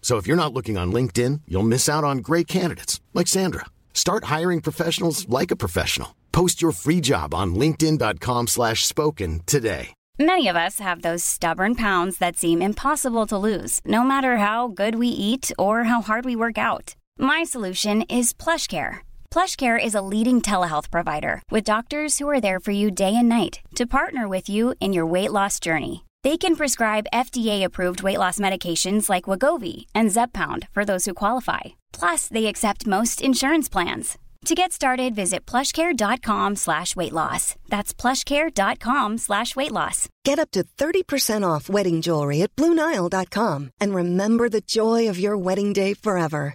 So if you're not looking on LinkedIn, you'll miss out on great candidates like Sandra. Start hiring professionals like a professional. Post your free job on linkedin.com/spoken today. Many of us have those stubborn pounds that seem impossible to lose, no matter how good we eat or how hard we work out. My solution is PlushCare. PlushCare is a leading telehealth provider with doctors who are there for you day and night to partner with you in your weight loss journey. They can prescribe FDA-approved weight loss medications like Wagovi and Zepbound for those who qualify. Plus, they accept most insurance plans. To get started, visit plushcare.com slash weight loss. That's plushcare.com slash weight loss. Get up to 30% off wedding jewelry at BlueNile.com and remember the joy of your wedding day forever.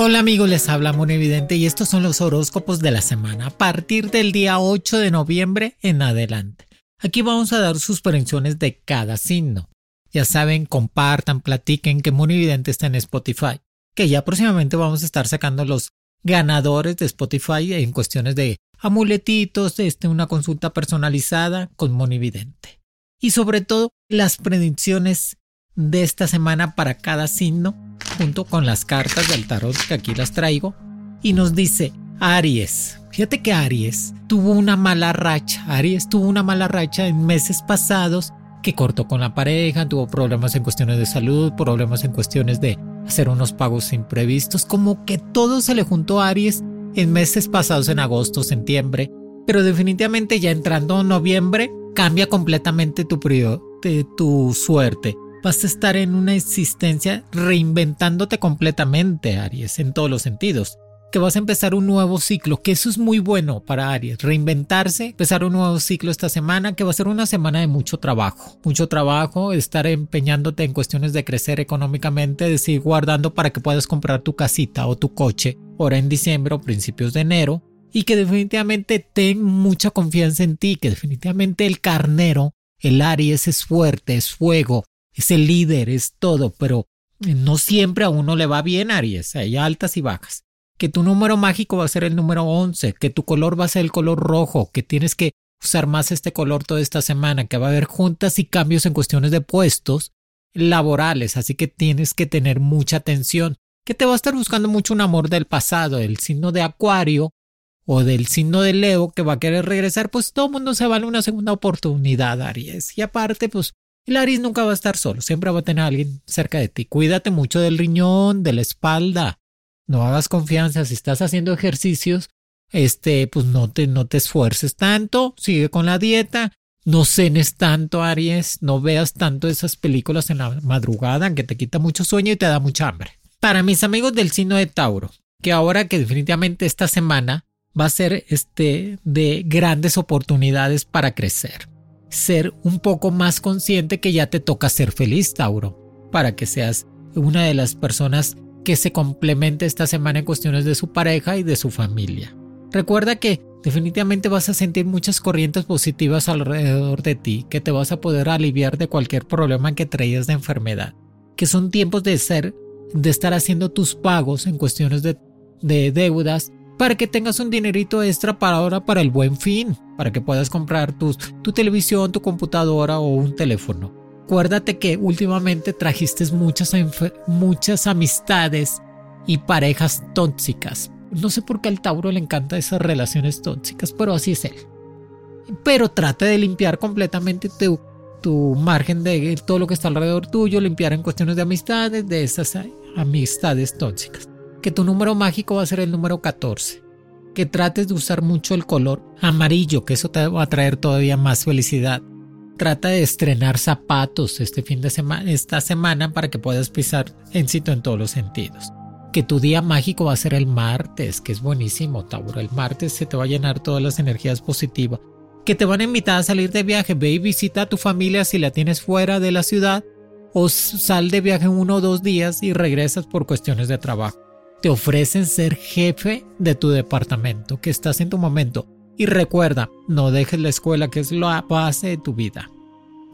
Hola amigos, les habla Evidente y estos son los horóscopos de la semana a partir del día 8 de noviembre en adelante. Aquí vamos a dar sus predicciones de cada signo. Ya saben, compartan, platiquen que Evidente está en Spotify, que ya próximamente vamos a estar sacando los ganadores de Spotify en cuestiones de amuletitos, este, una consulta personalizada con Monividente. Y sobre todo, las predicciones de esta semana para cada signo junto con las cartas del tarot que aquí las traigo y nos dice Aries. Fíjate que Aries tuvo una mala racha. Aries tuvo una mala racha en meses pasados que cortó con la pareja, tuvo problemas en cuestiones de salud, problemas en cuestiones de hacer unos pagos imprevistos, como que todo se le juntó a Aries en meses pasados, en agosto, septiembre, pero definitivamente ya entrando noviembre cambia completamente tu, de tu suerte vas a estar en una existencia reinventándote completamente, Aries, en todos los sentidos. Que vas a empezar un nuevo ciclo, que eso es muy bueno para Aries, reinventarse, empezar un nuevo ciclo esta semana, que va a ser una semana de mucho trabajo, mucho trabajo, estar empeñándote en cuestiones de crecer económicamente, de seguir guardando para que puedas comprar tu casita o tu coche, ahora en diciembre o principios de enero, y que definitivamente ten mucha confianza en ti, que definitivamente el carnero, el Aries es fuerte, es fuego, es el líder, es todo, pero no siempre a uno le va bien, Aries, hay altas y bajas. Que tu número mágico va a ser el número 11, que tu color va a ser el color rojo, que tienes que usar más este color toda esta semana, que va a haber juntas y cambios en cuestiones de puestos laborales, así que tienes que tener mucha atención, que te va a estar buscando mucho un amor del pasado, el signo de Acuario o del signo de Leo que va a querer regresar, pues todo el mundo se vale una segunda oportunidad, Aries. Y aparte, pues el Aries nunca va a estar solo, siempre va a tener a alguien cerca de ti. Cuídate mucho del riñón, de la espalda. No hagas confianza. Si estás haciendo ejercicios, este, pues no te, no te esfuerces tanto. Sigue con la dieta. No cenes tanto, Aries. No veas tanto esas películas en la madrugada, que te quita mucho sueño y te da mucha hambre. Para mis amigos del signo de Tauro, que ahora que definitivamente esta semana va a ser este de grandes oportunidades para crecer ser un poco más consciente que ya te toca ser feliz, Tauro, para que seas una de las personas que se complemente esta semana en cuestiones de su pareja y de su familia. Recuerda que definitivamente vas a sentir muchas corrientes positivas alrededor de ti, que te vas a poder aliviar de cualquier problema que traías de enfermedad, que son tiempos de ser de estar haciendo tus pagos en cuestiones de, de deudas para que tengas un dinerito extra para ahora para el buen fin, para que puedas comprar tus, tu televisión, tu computadora o un teléfono. Acuérdate que últimamente trajiste muchas, muchas amistades y parejas tóxicas. No sé por qué al Tauro le encanta esas relaciones tóxicas, pero así es él. Pero trata de limpiar completamente tu, tu margen de todo lo que está alrededor tuyo, limpiar en cuestiones de amistades, de esas amistades tóxicas. Que tu número mágico va a ser el número 14. Que trates de usar mucho el color amarillo, que eso te va a traer todavía más felicidad. Trata de estrenar zapatos este fin de semana, esta semana para que puedas pisar éxito en todos los sentidos. Que tu día mágico va a ser el martes, que es buenísimo, Tauro. El martes se te va a llenar todas las energías positivas. Que te van a invitar a salir de viaje. Ve y visita a tu familia si la tienes fuera de la ciudad. O sal de viaje uno o dos días y regresas por cuestiones de trabajo. Te ofrecen ser jefe de tu departamento, que estás en tu momento y recuerda, no dejes la escuela que es la base de tu vida.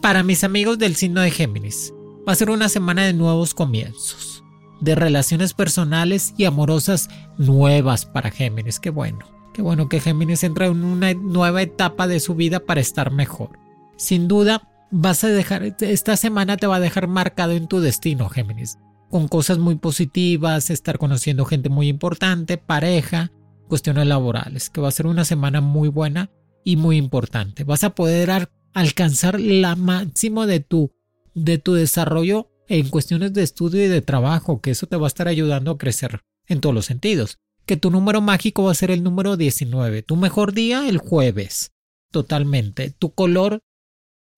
Para mis amigos del signo de Géminis, va a ser una semana de nuevos comienzos, de relaciones personales y amorosas nuevas para Géminis. Qué bueno, qué bueno que Géminis entra en una nueva etapa de su vida para estar mejor. Sin duda, vas a dejar, esta semana te va a dejar marcado en tu destino, Géminis, con cosas muy positivas, estar conociendo gente muy importante, pareja, cuestiones laborales, que va a ser una semana muy buena y muy importante. Vas a poder alcanzar la máximo de tu, de tu desarrollo en cuestiones de estudio y de trabajo, que eso te va a estar ayudando a crecer en todos los sentidos. Que tu número mágico va a ser el número 19. Tu mejor día el jueves. Totalmente. Tu color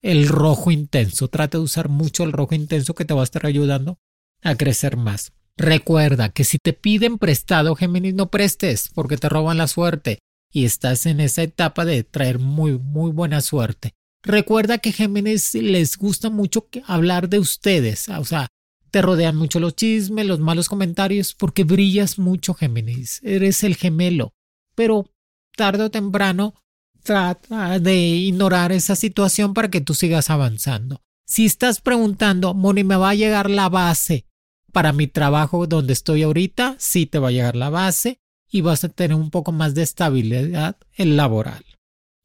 el rojo intenso. Trata de usar mucho el rojo intenso que te va a estar ayudando a crecer más. Recuerda que si te piden prestado, Géminis, no prestes porque te roban la suerte y estás en esa etapa de traer muy, muy buena suerte. Recuerda que Géminis les gusta mucho hablar de ustedes, o sea, te rodean mucho los chismes, los malos comentarios, porque brillas mucho, Géminis. Eres el gemelo. Pero tarde o temprano trata de ignorar esa situación para que tú sigas avanzando. Si estás preguntando, Moni, ¿me va a llegar la base para mi trabajo donde estoy ahorita, sí te va a llegar la base y vas a tener un poco más de estabilidad laboral.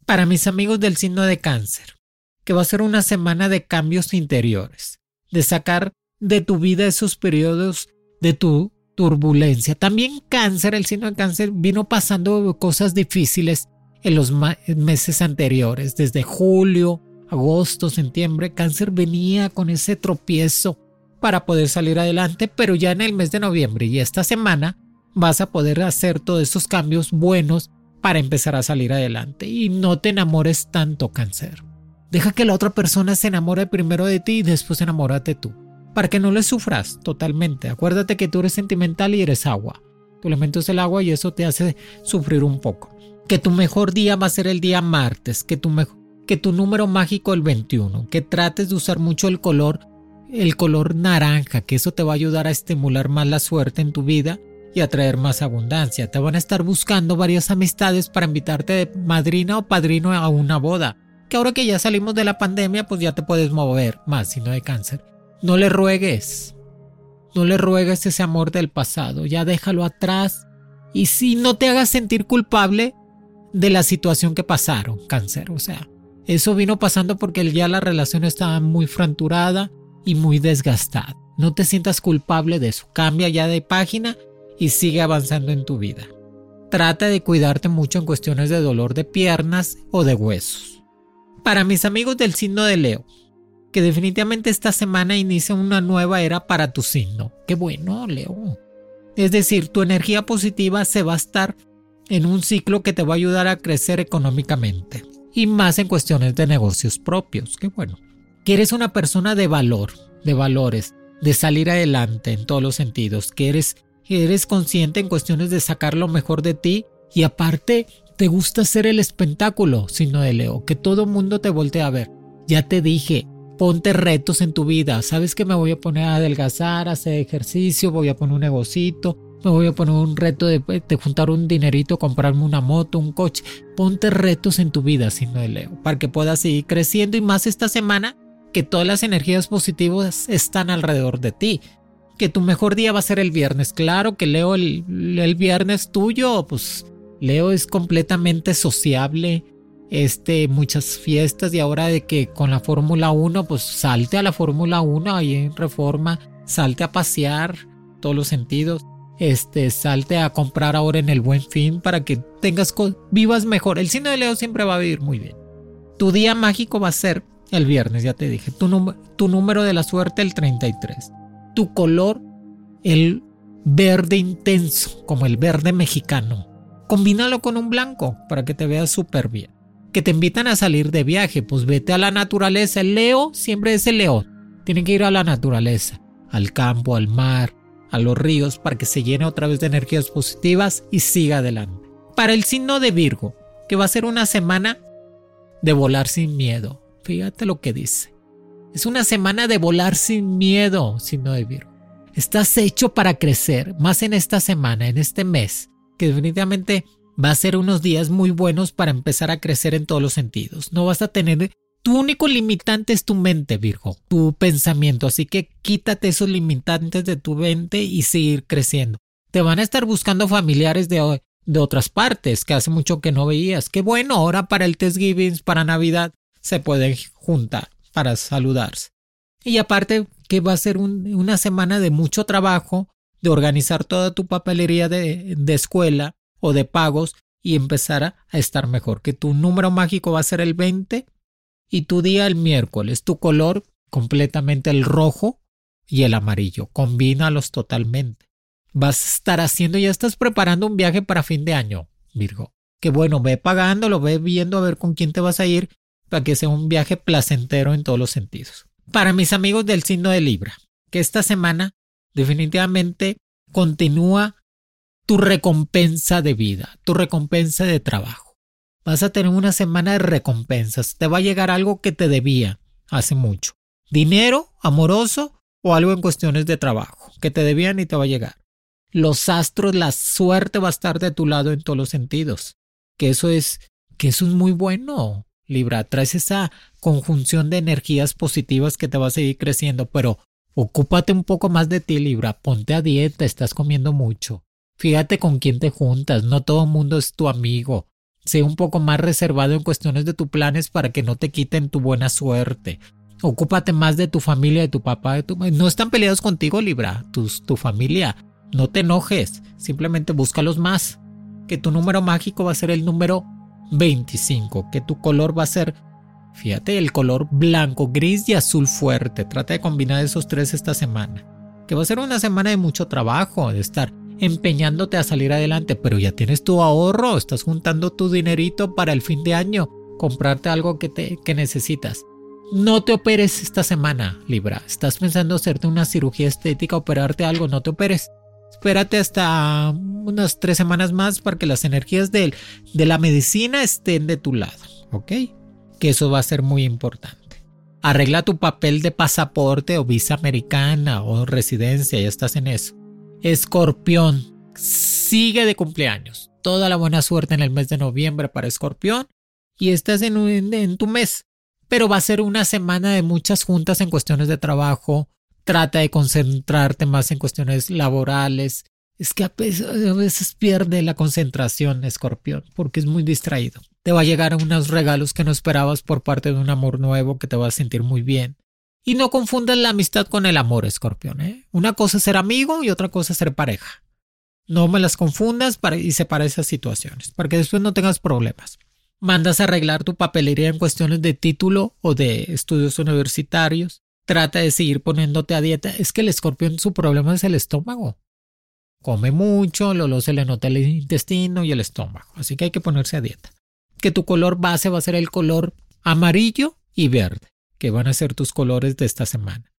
Para mis amigos del signo de cáncer, que va a ser una semana de cambios interiores, de sacar de tu vida esos periodos de tu turbulencia. También cáncer, el signo de cáncer, vino pasando cosas difíciles en los meses anteriores, desde julio, agosto, septiembre, cáncer venía con ese tropiezo para poder salir adelante, pero ya en el mes de noviembre y esta semana vas a poder hacer todos esos cambios buenos para empezar a salir adelante y no te enamores tanto cáncer. Deja que la otra persona se enamore primero de ti y después enamórate tú, para que no le sufras totalmente. Acuérdate que tú eres sentimental y eres agua. Tu elemento es el agua y eso te hace sufrir un poco. Que tu mejor día va a ser el día martes, que tu, que tu número mágico el 21, que trates de usar mucho el color el color naranja, que eso te va a ayudar a estimular más la suerte en tu vida y a traer más abundancia. Te van a estar buscando varias amistades para invitarte de madrina o padrino a una boda. Que ahora que ya salimos de la pandemia, pues ya te puedes mover más si no hay cáncer. No le ruegues. No le ruegues ese amor del pasado. Ya déjalo atrás. Y si no te hagas sentir culpable de la situación que pasaron, cáncer. O sea, eso vino pasando porque ya la relación estaba muy fracturada y muy desgastado. No te sientas culpable de eso. Cambia ya de página y sigue avanzando en tu vida. Trata de cuidarte mucho en cuestiones de dolor de piernas o de huesos. Para mis amigos del signo de Leo, que definitivamente esta semana inicia una nueva era para tu signo. Qué bueno, Leo. Es decir, tu energía positiva se va a estar en un ciclo que te va a ayudar a crecer económicamente y más en cuestiones de negocios propios. Qué bueno que eres una persona de valor, de valores, de salir adelante en todos los sentidos, que eres, eres consciente en cuestiones de sacar lo mejor de ti y aparte te gusta ser el espectáculo, sino de Leo, que todo mundo te voltee a ver. Ya te dije, ponte retos en tu vida. Sabes que me voy a poner a adelgazar, a hacer ejercicio, voy a poner un negocito, me voy a poner un reto de, de, juntar un dinerito, comprarme una moto, un coche. Ponte retos en tu vida, sino de Leo, para que puedas seguir creciendo y más esta semana que todas las energías positivas están alrededor de ti. que tu mejor día va a ser el viernes. Claro que Leo el, viernes tuyo, pues Leo es completamente sociable, este, muchas fiestas y ahora de que con la Fórmula 1, pues salte a la Fórmula 1 ahí en Reforma, salte a pasear, todos los sentidos, este, salte a comprar ahora en el Buen Fin para que tengas, vivas mejor. El cine de Leo siempre va a vivir muy bien. Tu día mágico va a ser el viernes, ya te dije. Tu, tu número de la suerte, el 33. Tu color, el verde intenso, como el verde mexicano combínalo con un blanco para que te veas súper bien. Que te invitan a salir de viaje, pues vete a la naturaleza. El Leo siempre es el león. Tienen que ir a la naturaleza, al campo, al mar, a los ríos, para que se llene otra vez de energías positivas y siga adelante. Para el signo de Virgo, que va a ser una semana de volar sin miedo. Fíjate lo que dice. Es una semana de volar sin miedo, signo de Virgo. Estás hecho para crecer, más en esta semana, en este mes que definitivamente va a ser unos días muy buenos para empezar a crecer en todos los sentidos. No vas a tener... Tu único limitante es tu mente, Virgo, tu pensamiento, así que quítate esos limitantes de tu mente y seguir creciendo. Te van a estar buscando familiares de, de otras partes que hace mucho que no veías. Qué bueno, ahora para el Thanksgiving, para Navidad, se pueden juntar para saludarse. Y aparte que va a ser una semana de mucho trabajo, de organizar toda tu papelería de, escuela o de pagos y empezar a, estar mejor. Que tu número mágico va a ser el 20 y tu día el miércoles. Tu color completamente el rojo y el amarillo. Combínalos totalmente. Vas a estar haciendo, ya estás preparando un viaje para fin de año, Virgo. Que bueno, ve pagándolo, ve viendo a ver con quién te vas a ir para que sea un viaje placentero en todos los sentidos. Para mis amigos del signo de Libra, que esta semana definitivamente continúa tu recompensa de vida, tu recompensa de trabajo. Vas a tener una semana de recompensas. Te va a llegar algo que te debía hace mucho. Dinero, amoroso o algo en cuestiones de trabajo que te debían y te va a llegar. Los astros, la suerte va a estar de tu lado en todos los sentidos. Que eso es, que eso es muy bueno. Libra, traes esa conjunción de energías positivas que te va a seguir creciendo, pero Ocúpate un poco más de ti, Libra. Ponte a dieta, estás comiendo mucho. Fíjate con quién te juntas, no todo el mundo es tu amigo. Sé un poco más reservado en cuestiones de tus planes para que no te quiten tu buena suerte. Ocúpate más de tu familia, de tu papá, de tu No están peleados contigo, Libra, tu, tu familia. No te enojes, simplemente búscalos más. Que tu número mágico va a ser el número 25, que tu color va a ser Fíjate, el color blanco, gris y azul fuerte. Trata de combinar esos tres esta semana. Que va a ser una semana de mucho trabajo, de estar empeñándote a salir adelante, pero ya tienes tu ahorro, estás juntando tu dinerito para el fin de año, comprarte algo que, te, que necesitas. No te operes esta semana, Libra. Estás pensando hacerte una cirugía estética, operarte algo, no te operes. Espérate hasta unas tres semanas más para que las energías de, la medicina estén de tu lado, ¿ok? que eso va a ser muy importante. Arregla tu papel de pasaporte o visa americana o residencia, ya estás en eso. Escorpión, sigue de cumpleaños. Toda la buena suerte en el mes de noviembre para Escorpión y estás en tu mes. Pero va a ser una semana de muchas juntas en cuestiones de trabajo. Trata de concentrarte más en cuestiones laborales. Es que a veces pierde la concentración, Escorpión, porque es muy distraído te va a llegar unos regalos que no esperabas por parte de un amor nuevo que te va a sentir muy bien. Y no confundas la amistad con el amor, escorpión. ¿eh? Una cosa es ser amigo y otra cosa es ser pareja. No me las confundas para, y separa esas situaciones, para que después no tengas problemas. Mandas a arreglar tu papelería en cuestiones de título o de estudios universitarios. Trata de seguir poniéndote a dieta. Es que el escorpión su problema es el estómago. Come mucho, luego se le nota el intestino y el estómago. Así que hay que ponerse a dieta que tu color base va a ser el color amarillo y verde, que van a ser tus colores de esta semana.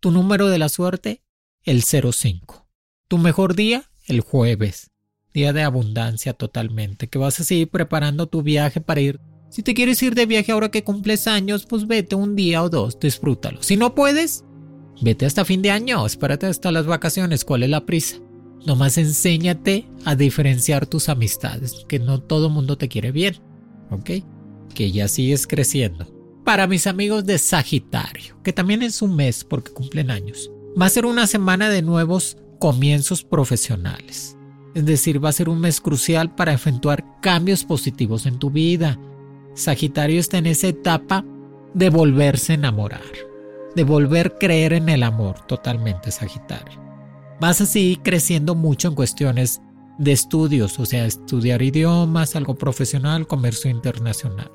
Tu número de la suerte, el 05. Tu mejor día, el jueves. Día de abundancia totalmente, que vas a seguir preparando tu viaje para ir. Si te quieres ir de viaje ahora que cumples años, pues vete un día o dos, disfrútalo. Si no puedes, vete hasta fin de año, espérate hasta las vacaciones, ¿cuál es la prisa? Nomás enséñate a diferenciar tus amistades, que no todo mundo te quiere bien. ¿ok? Que ya sigues creciendo. Para mis amigos de Sagitario, que también es un mes porque cumplen años. Va a ser una semana de nuevos comienzos profesionales. Es decir, va a ser un mes crucial para efectuar cambios positivos en tu vida. Sagitario está en esa etapa de volverse a enamorar, de volver a creer en el amor totalmente, Sagitario. Vas a seguir creciendo mucho en cuestiones de estudios, o sea, estudiar idiomas, algo profesional, comercio internacional.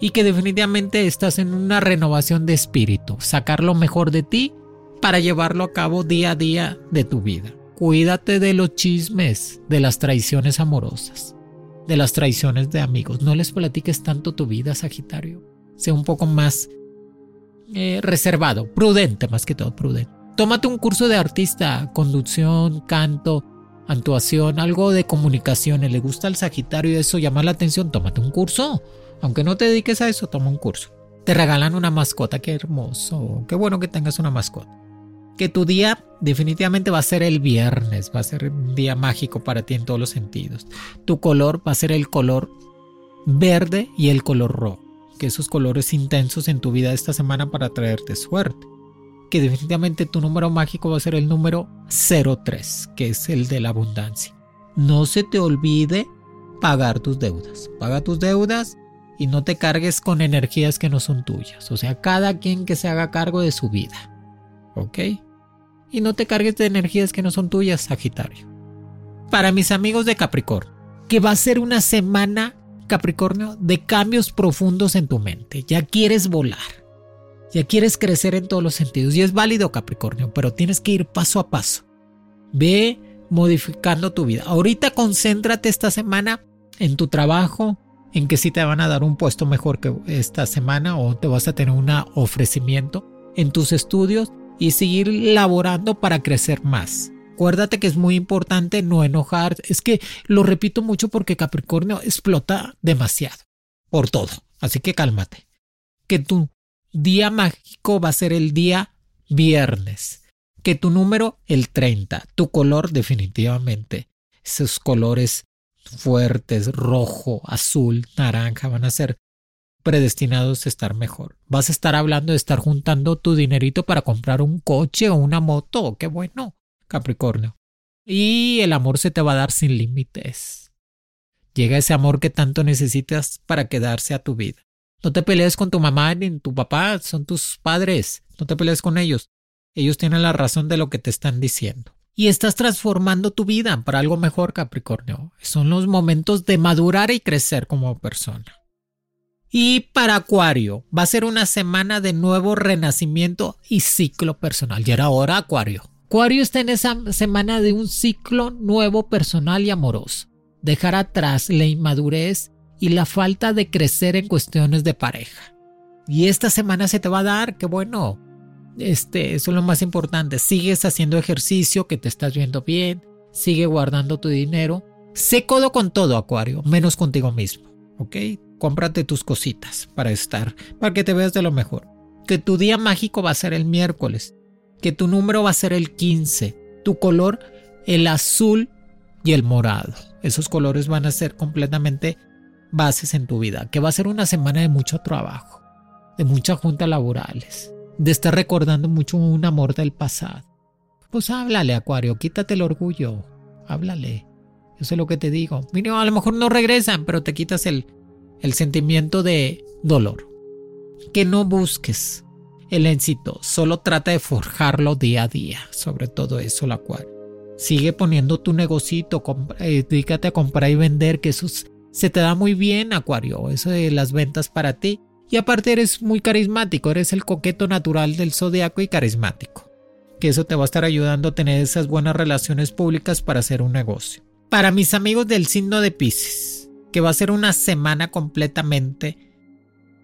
Y que definitivamente estás en una renovación de espíritu, sacar lo mejor de ti para llevarlo a cabo día a día de tu vida. Cuídate de los chismes, de las traiciones amorosas, de las traiciones de amigos. No les platiques tanto tu vida, Sagitario. Sea un poco más eh, reservado, prudente más que todo, prudente. Tómate un curso de artista, conducción, canto, actuación, algo de comunicación. Le gusta al Sagitario eso, llama la atención, tómate un curso. Aunque no te dediques a eso, toma un curso. Te regalan una mascota, qué hermoso. Qué bueno que tengas una mascota que tu día definitivamente va a ser el viernes, va a ser un día mágico para ti en todos los sentidos. Tu color va a ser el color verde y el color rojo, que esos colores intensos en tu vida esta semana para traerte suerte. Que definitivamente tu número mágico va a ser el número 03, que es el de la abundancia. No se te olvide pagar tus deudas. Paga tus deudas y no te cargues con energías que no son tuyas. O sea, cada quien que se haga cargo de su vida. ¿Ok? Y no te cargues de energías que no son tuyas, Sagitario. Para mis amigos de Capricornio, que va a ser una semana, Capricornio, de cambios profundos en tu mente. Ya quieres volar. Ya quieres crecer en todos los sentidos. Y es válido, Capricornio, pero tienes que ir paso a paso. Ve modificando tu vida. Ahorita concéntrate esta semana en tu trabajo, en que si te van a dar un puesto mejor que esta semana o te vas a tener un ofrecimiento en tus estudios y seguir laborando para crecer más. Acuérdate que es muy importante no enojar. Es que lo repito mucho porque Capricornio explota demasiado por todo. Así que cálmate. Que tu día mágico va a ser el día viernes. Que tu número el 30. Tu color definitivamente. Esos colores fuertes, rojo, azul, naranja, van a ser predestinados a estar mejor. Vas a estar hablando de estar juntando tu dinerito para comprar un coche o una moto. Qué bueno, Capricornio. Y el amor se te va a dar sin límites. Llega ese amor que tanto necesitas para quedarse a tu vida. No te pelees con tu mamá ni tu papá, son tus padres. No te pelees con ellos. Ellos tienen la razón de lo que te están diciendo. Y estás transformando tu vida para algo mejor, Capricornio. Son los momentos de madurar y crecer como persona. Y para Acuario, va a ser una semana de nuevo renacimiento y ciclo personal. Ya era hora, Acuario. Acuario está en esa semana de un ciclo nuevo personal y amoroso. Dejar atrás la inmadurez y la falta de crecer en cuestiones de pareja. Y esta semana se te va a dar, qué bueno. Este, eso es lo más importante. Sigues haciendo ejercicio, que te estás viendo bien, sigue guardando tu dinero. Sé codo con todo, Acuario, menos contigo mismo. ¿Ok? cómprate tus cositas para estar, para que te veas de lo mejor. Que tu día mágico va a ser el miércoles, que tu número va a ser el 15, tu color el azul y el morado. Esos colores van a ser completamente bases en tu vida, que va a ser una semana de mucho trabajo, de muchas juntas laborales, de estar recordando mucho un amor del pasado. Pues háblale, Acuario, quítate el orgullo, háblale. Yo sé lo que te digo. Mira, a lo mejor no regresan, pero te quitas el, sentimiento de dolor. Que no busques el éxito, solo trata de forjarlo día a día, sobre todo eso, la cual. Sigue poniendo tu negocito, eh, dedícate a comprar y vender, que eso se te da muy bien, Acuario, eso de las ventas para ti. Y aparte eres muy carismático, eres el coqueto natural del zodiaco y carismático. Que eso te va a estar ayudando a tener esas buenas relaciones públicas para hacer un negocio. Para mis amigos del signo de Pisces, que va a ser una semana completamente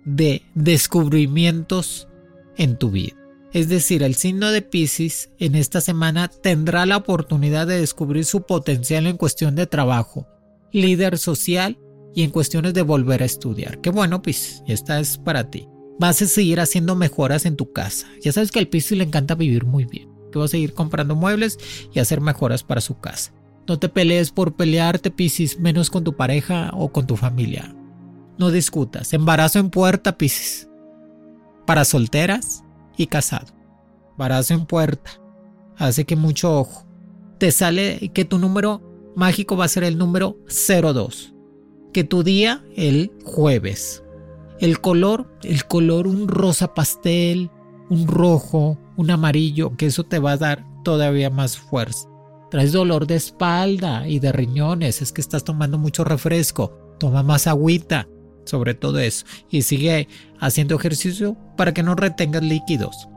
de descubrimientos en tu vida. Es decir, el signo de Pisces en esta semana tendrá la oportunidad de descubrir su potencial en cuestión de trabajo, líder social y en cuestiones de volver a estudiar. Qué bueno, Pisces, esta es para ti. Vas a seguir haciendo mejoras en tu casa. Ya sabes que al Pisces le encanta vivir muy bien. Que va a seguir comprando muebles y hacer mejoras para su casa. No te pelees por pelearte, Piscis, menos con tu pareja o con tu familia. No discutas. Embarazo en puerta, Piscis. Para solteras y casado. Embarazo en puerta. Así que mucho ojo. Te sale que tu número mágico va a ser el número 02. Que tu día el jueves. El color, el color un rosa pastel, un rojo, un amarillo, que eso te va a dar todavía más fuerza. Traes dolor de espalda y de riñones, es que estás tomando mucho refresco. Toma más agüita, sobre todo eso. Y sigue haciendo ejercicio para que no retengas líquidos.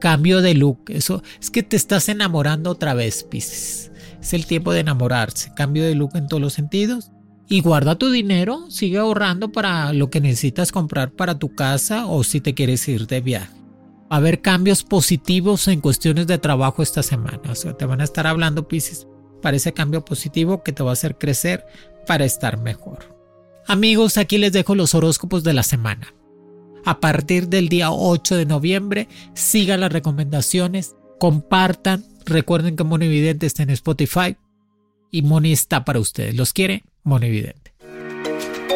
Cambio de look, eso es que te estás enamorando otra vez, Pisces. Es el tiempo de enamorarse. Cambio de look en todos los sentidos y guarda tu dinero, sigue ahorrando para lo que necesitas comprar para tu casa o si te quieres ir de viaje. A haber cambios positivos en cuestiones de trabajo esta semana. O sea, te van a estar hablando, Pisces, para ese cambio positivo que te va a hacer crecer para estar mejor. Amigos, aquí les dejo los horóscopos de la semana. A partir del día 8 de noviembre, sigan las recomendaciones, compartan, recuerden que Monividente está en Spotify y Moni está para ustedes. ¿Los quiere? Monividente.